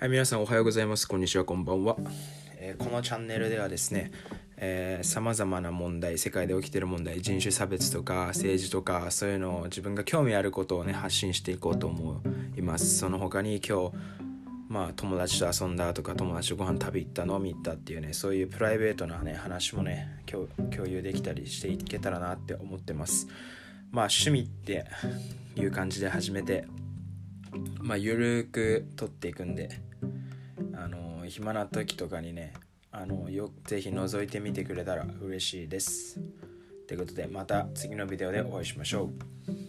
はい、皆さんおはようございます。こんにちは、こんばんは。えーこのチャンネルではですね、さまざまな問題、世界で起きてる問題、人種差別とか政治とか、そういうのを自分が興味あることをね、発信していこうと思います。その他に今日、まあ、友達と遊んだとか、友達とご飯食べ行った、飲み行ったっていうね、そういうプライベートなね、話もね、共共有できたりしていけたらなって思ってます。まあ、趣味っていう感じで始めて、まあ、ゆるく撮っていくんで、あの暇な時とかにねあのよぜひ覗いてみてくれたら嬉しいです。ということでまた次のビデオでお会いしましょう。